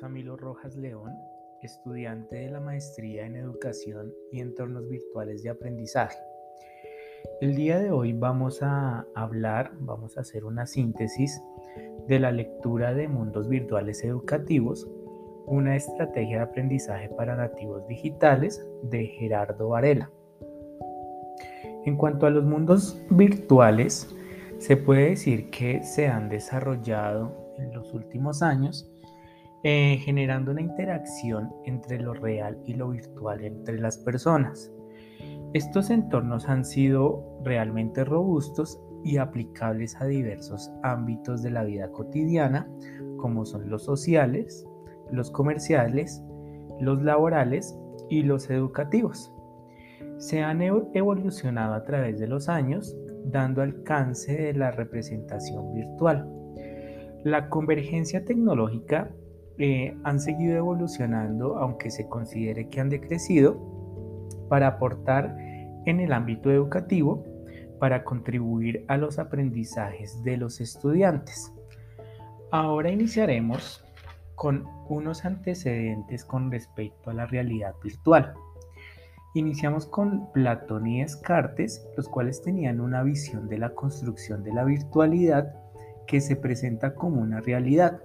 Camilo Rojas León, estudiante de la maestría en Educación y Entornos Virtuales de Aprendizaje. El día de hoy vamos a hablar, vamos a hacer una síntesis de la lectura de Mundos Virtuales Educativos, una estrategia de aprendizaje para nativos digitales de Gerardo Varela. En cuanto a los mundos virtuales, se puede decir que se han desarrollado en los últimos años eh, generando una interacción entre lo real y lo virtual entre las personas. Estos entornos han sido realmente robustos y aplicables a diversos ámbitos de la vida cotidiana, como son los sociales, los comerciales, los laborales y los educativos. Se han evolucionado a través de los años, dando alcance de la representación virtual. La convergencia tecnológica eh, han seguido evolucionando, aunque se considere que han decrecido, para aportar en el ámbito educativo, para contribuir a los aprendizajes de los estudiantes. Ahora iniciaremos con unos antecedentes con respecto a la realidad virtual. Iniciamos con Platón y Descartes, los cuales tenían una visión de la construcción de la virtualidad que se presenta como una realidad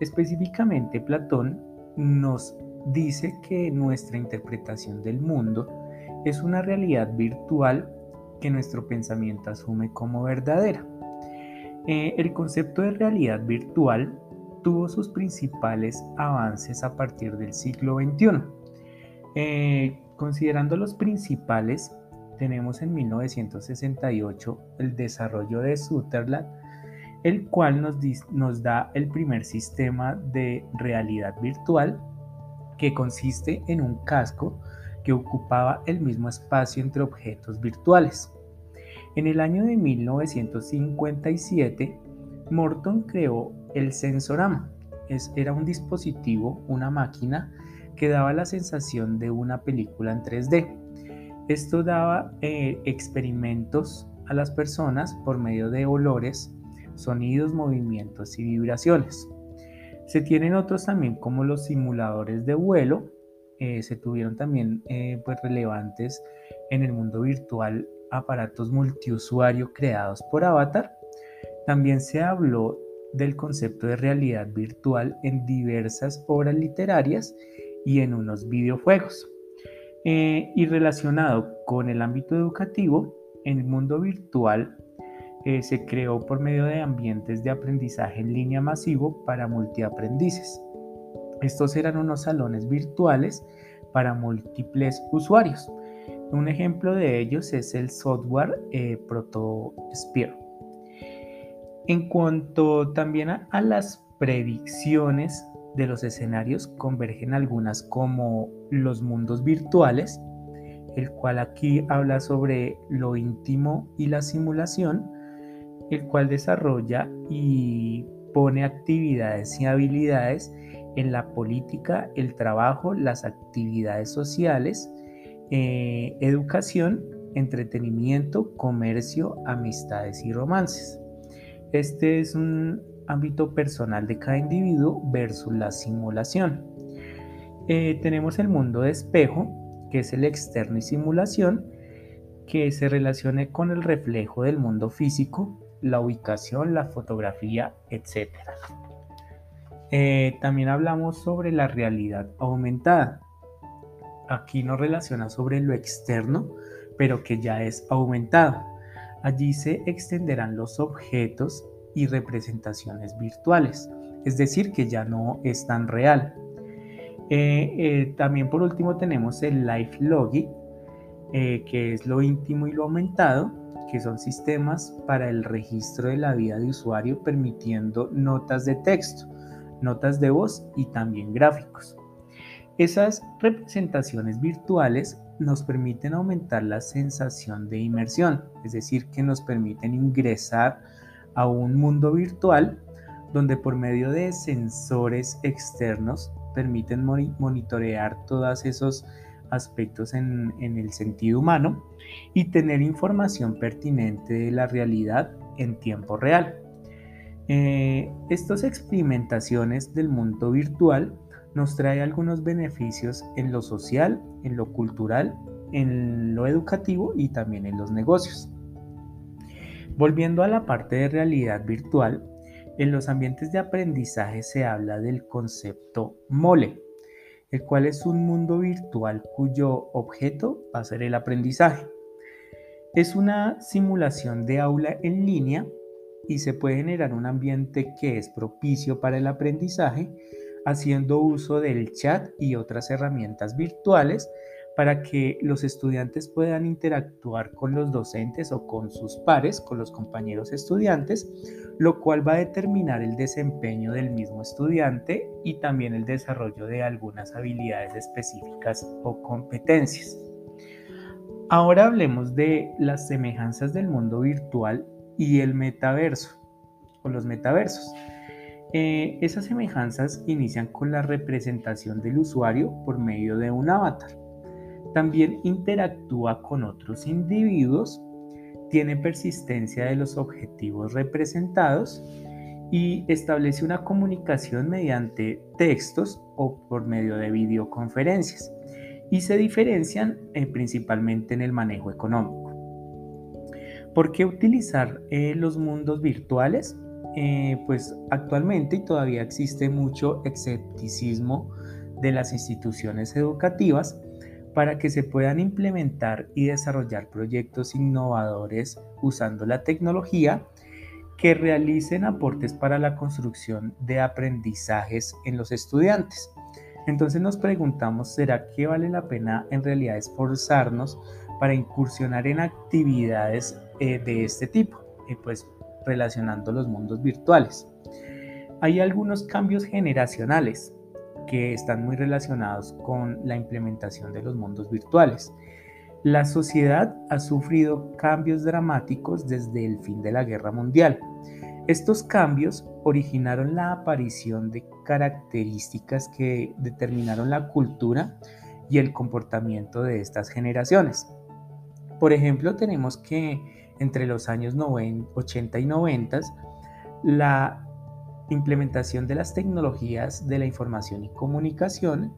Específicamente, Platón nos dice que nuestra interpretación del mundo es una realidad virtual que nuestro pensamiento asume como verdadera. Eh, el concepto de realidad virtual tuvo sus principales avances a partir del siglo XXI. Eh, considerando los principales, tenemos en 1968 el desarrollo de Sutherland el cual nos, nos da el primer sistema de realidad virtual que consiste en un casco que ocupaba el mismo espacio entre objetos virtuales. En el año de 1957, Morton creó el Sensorama. Era un dispositivo, una máquina, que daba la sensación de una película en 3D. Esto daba eh, experimentos a las personas por medio de olores, sonidos, movimientos y vibraciones. Se tienen otros también como los simuladores de vuelo, eh, se tuvieron también eh, pues relevantes en el mundo virtual aparatos multiusuario creados por Avatar. También se habló del concepto de realidad virtual en diversas obras literarias y en unos videojuegos. Eh, y relacionado con el ámbito educativo, en el mundo virtual eh, se creó por medio de ambientes de aprendizaje en línea masivo para multiaprendices. Estos eran unos salones virtuales para múltiples usuarios. Un ejemplo de ellos es el software eh, ProtoSphere. En cuanto también a, las predicciones de los escenarios, convergen algunas como los mundos virtuales, el cual aquí habla sobre lo íntimo y la simulación, el cual desarrolla y pone actividades y habilidades en la política, el trabajo, las actividades sociales, eh, educación, entretenimiento, comercio, amistades y romances. Este es un ámbito personal de cada individuo versus la simulación. Eh, tenemos el mundo de espejo, que es el externo y simulación, que se relaciona con el reflejo del mundo físico, la ubicación, la fotografía, etc. Eh, también hablamos sobre la realidad aumentada. Aquí nos relaciona sobre lo externo, pero que ya es aumentado. Allí se extenderán los objetos y representaciones virtuales, es decir, que ya no es tan real. Eh, eh, también por último tenemos el Life Logic, que es lo íntimo y lo aumentado, que son sistemas para el registro de la vida de usuario permitiendo notas de texto, notas de voz y también gráficos. Esas representaciones virtuales nos permiten aumentar la sensación de inmersión, es decir, que nos permiten ingresar a un mundo virtual donde por medio de sensores externos permiten monitorear todos esos aspectos en, el sentido humano y tener información pertinente de la realidad en tiempo real. Eh, estas experimentaciones del mundo virtual nos trae algunos beneficios en lo social, en lo cultural, en lo educativo y también en los negocios. Volviendo a la parte de realidad virtual, en los ambientes de aprendizaje se habla del concepto mole, el cual es un mundo virtual cuyo objeto va a ser el aprendizaje. Es una simulación de aula en línea y se puede generar un ambiente que es propicio para el aprendizaje haciendo uso del chat y otras herramientas virtuales para que los estudiantes puedan interactuar con los docentes o con sus pares, con los compañeros estudiantes, lo cual va a determinar el desempeño del mismo estudiante y también el desarrollo de algunas habilidades específicas o competencias. Ahora hablemos de las semejanzas del mundo virtual y el metaverso o los metaversos. Eh, esas semejanzas inician con la representación del usuario por medio de un avatar. También interactúa con otros individuos, tiene persistencia de los objetivos representados y establece una comunicación mediante textos o por medio de videoconferencias y se diferencian eh, principalmente en el manejo económico. ¿Por qué utilizar eh, los mundos virtuales? Eh, pues actualmente todavía existe mucho escepticismo de las instituciones educativas para que se puedan implementar y desarrollar proyectos innovadores usando la tecnología que realicen aportes para la construcción de aprendizajes en los estudiantes. Entonces nos preguntamos, ¿será que vale la pena en realidad esforzarnos para incursionar en actividades eh, de este tipo? Y pues relacionando los mundos virtuales. Hay algunos cambios generacionales que están muy relacionados con la implementación de los mundos virtuales. La sociedad ha sufrido cambios dramáticos desde el fin de la Guerra Mundial. Estos cambios originaron la aparición de características que determinaron la cultura y el comportamiento de estas generaciones. Por ejemplo, tenemos que entre los años 80 y 90, la implementación de las tecnologías de la información y comunicación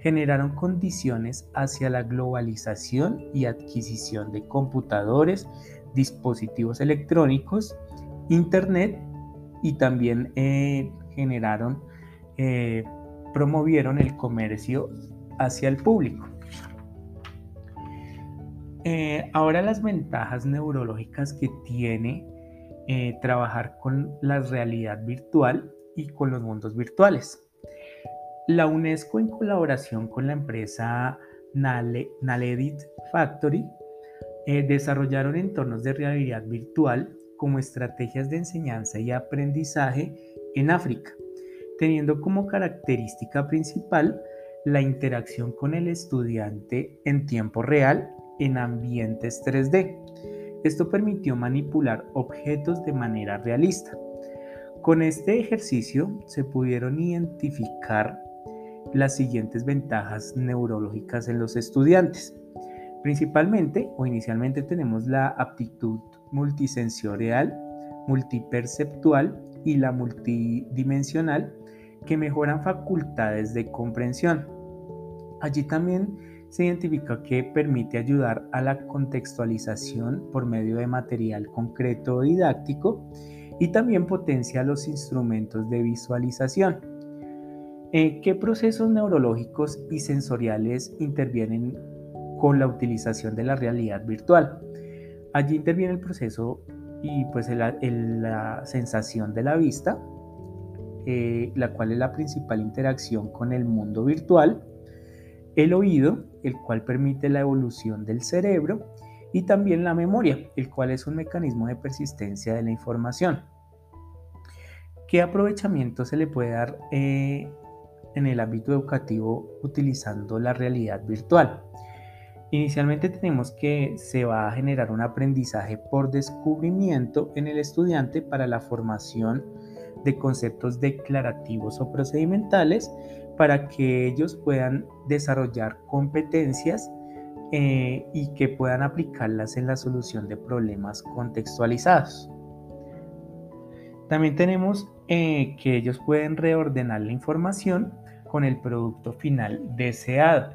generaron condiciones hacia la globalización y adquisición de computadores, dispositivos electrónicos, internet y también eh, generaron, eh, promovieron el comercio hacia el público. Eh, ahora las ventajas neurológicas que tiene eh, trabajar con la realidad virtual y con los mundos virtuales. La UNESCO en colaboración con la empresa Naledit Factory eh, desarrollaron entornos de realidad virtual como estrategias de enseñanza y aprendizaje en África, teniendo como característica principal la interacción con el estudiante en tiempo real en ambientes 3D. Esto permitió manipular objetos de manera realista. Con este ejercicio se pudieron identificar las siguientes ventajas neurológicas en los estudiantes. Principalmente o inicialmente tenemos la aptitud multisensorial, multiperceptual y la multidimensional que mejoran facultades de comprensión. Allí también se identifica que permite ayudar a la contextualización por medio de material concreto o didáctico y también potencia los instrumentos de visualización. Eh, ¿Qué procesos neurológicos y sensoriales intervienen con la utilización de la realidad virtual? Allí interviene el proceso y pues la sensación de la vista, eh, la cual es la principal interacción con el mundo virtual, el oído, el cual permite la evolución del cerebro, y también la memoria, el cual es un mecanismo de persistencia de la información. ¿Qué aprovechamiento se le puede dar eh, en el ámbito educativo utilizando la realidad virtual? Inicialmente tenemos que se va a generar un aprendizaje por descubrimiento en el estudiante para la formación de conceptos declarativos o procedimentales para que ellos puedan desarrollar competencias eh, y que puedan aplicarlas en la solución de problemas contextualizados. También tenemos eh, que ellos pueden reordenar la información con el producto final deseado.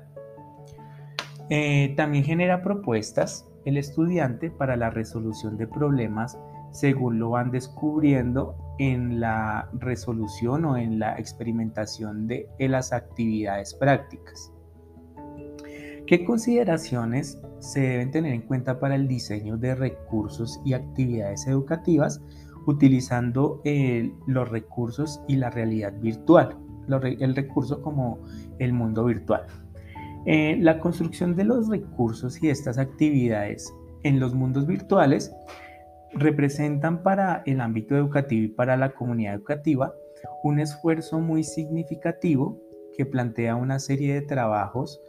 Eh, también genera propuestas el estudiante para la resolución de problemas según lo van descubriendo en la resolución o en la experimentación de las actividades prácticas. ¿Qué consideraciones se deben tener en cuenta para el diseño de recursos y actividades educativas utilizando eh, los recursos y la realidad virtual? el recurso como el mundo virtual. Eh, la construcción de los recursos y estas actividades en los mundos virtuales representan para el ámbito educativo y para la comunidad educativa un esfuerzo muy significativo que plantea una serie de trabajos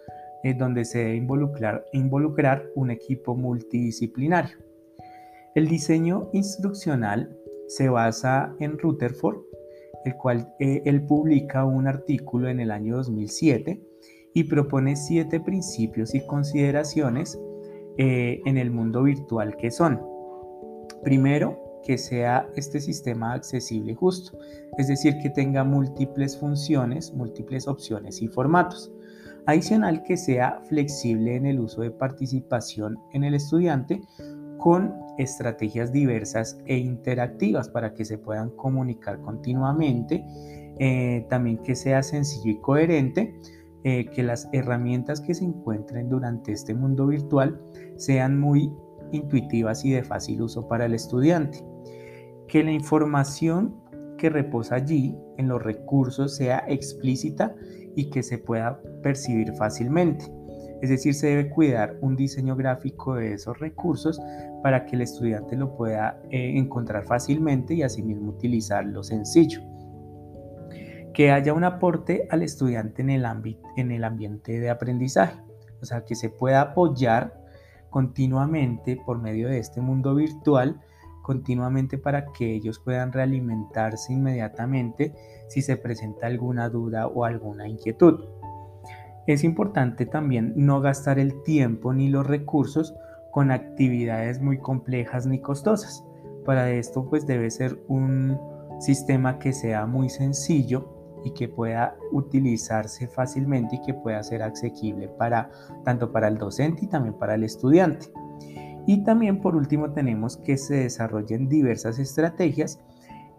eh, donde se debe involucrar, involucrar un equipo multidisciplinario. El diseño instruccional se basa en Rutherford, el cual eh, publica un artículo en el año 2007 y propone siete principios y consideraciones eh, en el mundo virtual que son, primero, que sea este sistema accesible y justo, es decir, que tenga múltiples funciones, múltiples opciones y formatos. Adicional, que sea flexible en el uso de participación en el estudiante con estrategias diversas e interactivas para que se puedan comunicar continuamente. Eh, también que sea sencillo y coherente, eh, que las herramientas que se encuentren durante este mundo virtual sean muy intuitivas y de fácil uso para el estudiante. Que la información que reposa allí en los recursos sea explícita y que se pueda percibir fácilmente. Es decir, se debe cuidar un diseño gráfico de esos recursos para que el estudiante lo pueda eh, encontrar fácilmente y asimismo utilizarlo sencillo que haya un aporte al estudiante en el, en el ambiente de aprendizaje, o sea, que se pueda apoyar continuamente por medio de este mundo virtual, continuamente para que ellos puedan realimentarse inmediatamente si se presenta alguna duda o alguna inquietud. Es importante también no gastar el tiempo ni los recursos con actividades muy complejas ni costosas. Para esto pues debe ser un sistema que sea muy sencillo y que pueda utilizarse fácilmente y que pueda ser asequible para tanto para el docente y también para el estudiante. Y también por último tenemos que se desarrollen diversas estrategias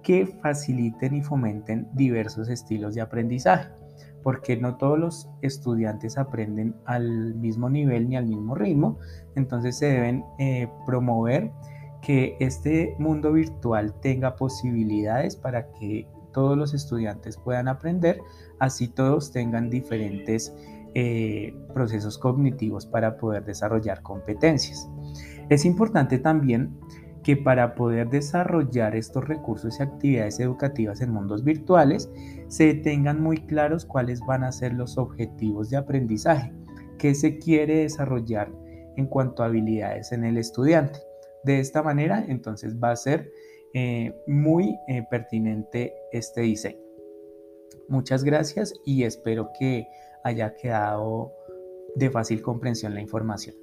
que faciliten y fomenten diversos estilos de aprendizaje, porque no todos los estudiantes aprenden al mismo nivel ni al mismo ritmo, entonces se deben eh, promover que este mundo virtual tenga posibilidades para que todos los estudiantes puedan aprender, así todos tengan diferentes eh, procesos cognitivos para poder desarrollar competencias. Es importante también que para poder desarrollar estos recursos y actividades educativas en mundos virtuales, se tengan muy claros cuáles van a ser los objetivos de aprendizaje, qué se quiere desarrollar en cuanto a habilidades en el estudiante. De esta manera, entonces va a ser eh, muy eh, pertinente este diseño. Muchas gracias y espero que haya quedado de fácil comprensión la información.